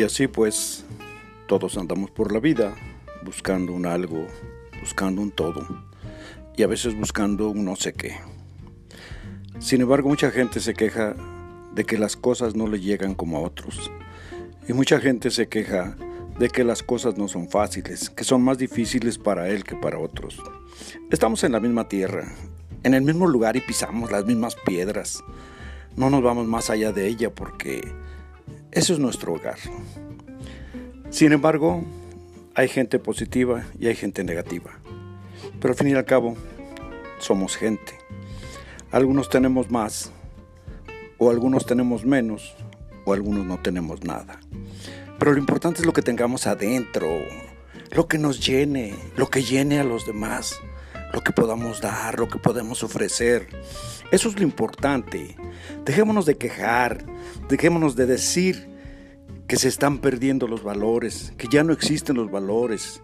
Y así pues, todos andamos por la vida buscando un algo, buscando un todo y a veces buscando un no sé qué. Sin embargo, mucha gente se queja de que las cosas no le llegan como a otros. Y mucha gente se queja de que las cosas no son fáciles, que son más difíciles para él que para otros. Estamos en la misma tierra, en el mismo lugar y pisamos las mismas piedras. No nos vamos más allá de ella porque eso es nuestro hogar. Sin embargo, hay gente positiva y hay gente negativa. Pero al fin y al cabo, somos gente. Algunos tenemos más, o algunos tenemos menos, o algunos no tenemos nada. Pero lo importante es lo que tengamos adentro, lo que nos llene, lo que llene a los demás, lo que podamos dar, lo que podemos ofrecer. Eso es lo importante. Dejémonos de quejar, dejémonos de decir que se están perdiendo los valores, que ya no existen los valores,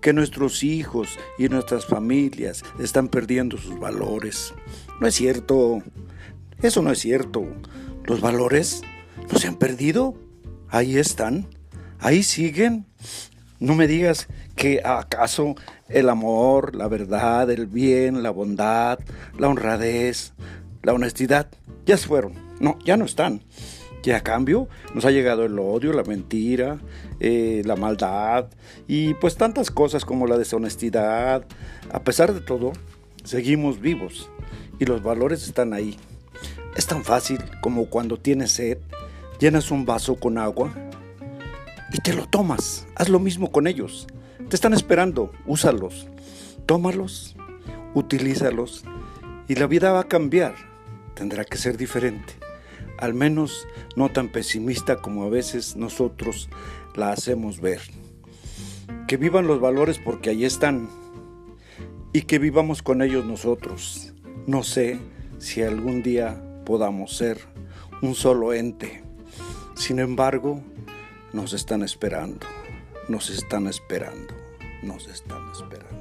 que nuestros hijos y nuestras familias están perdiendo sus valores. No es cierto, eso no es cierto. Los valores no se han perdido, ahí están, ahí siguen. No me digas que acaso el amor, la verdad, el bien, la bondad, la honradez, la honestidad ya se fueron. No, ya no están. Que a cambio nos ha llegado el odio, la mentira, eh, la maldad y pues tantas cosas como la deshonestidad. A pesar de todo, seguimos vivos y los valores están ahí. Es tan fácil como cuando tienes sed, llenas un vaso con agua y te lo tomas. Haz lo mismo con ellos. Te están esperando, úsalos, tómalos, utilízalos y la vida va a cambiar. Tendrá que ser diferente al menos no tan pesimista como a veces nosotros la hacemos ver. Que vivan los valores porque ahí están y que vivamos con ellos nosotros. No sé si algún día podamos ser un solo ente. Sin embargo, nos están esperando, nos están esperando, nos están esperando.